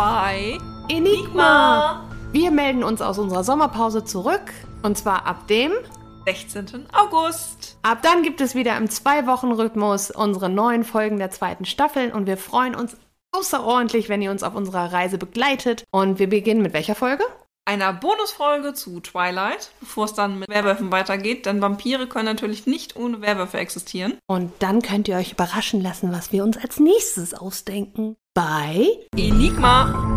bei Enigma. Wir melden uns aus unserer Sommerpause zurück und zwar ab dem 16. August. Ab dann gibt es wieder im Zwei-Wochen-Rhythmus unsere neuen Folgen der zweiten Staffel und wir freuen uns außerordentlich, wenn ihr uns auf unserer Reise begleitet. Und wir beginnen mit welcher Folge? Einer Bonusfolge zu Twilight, bevor es dann mit Werwölfen weitergeht, denn Vampire können natürlich nicht ohne Werwölfe existieren. Und dann könnt ihr euch überraschen lassen, was wir uns als nächstes ausdenken. Bei Enigma.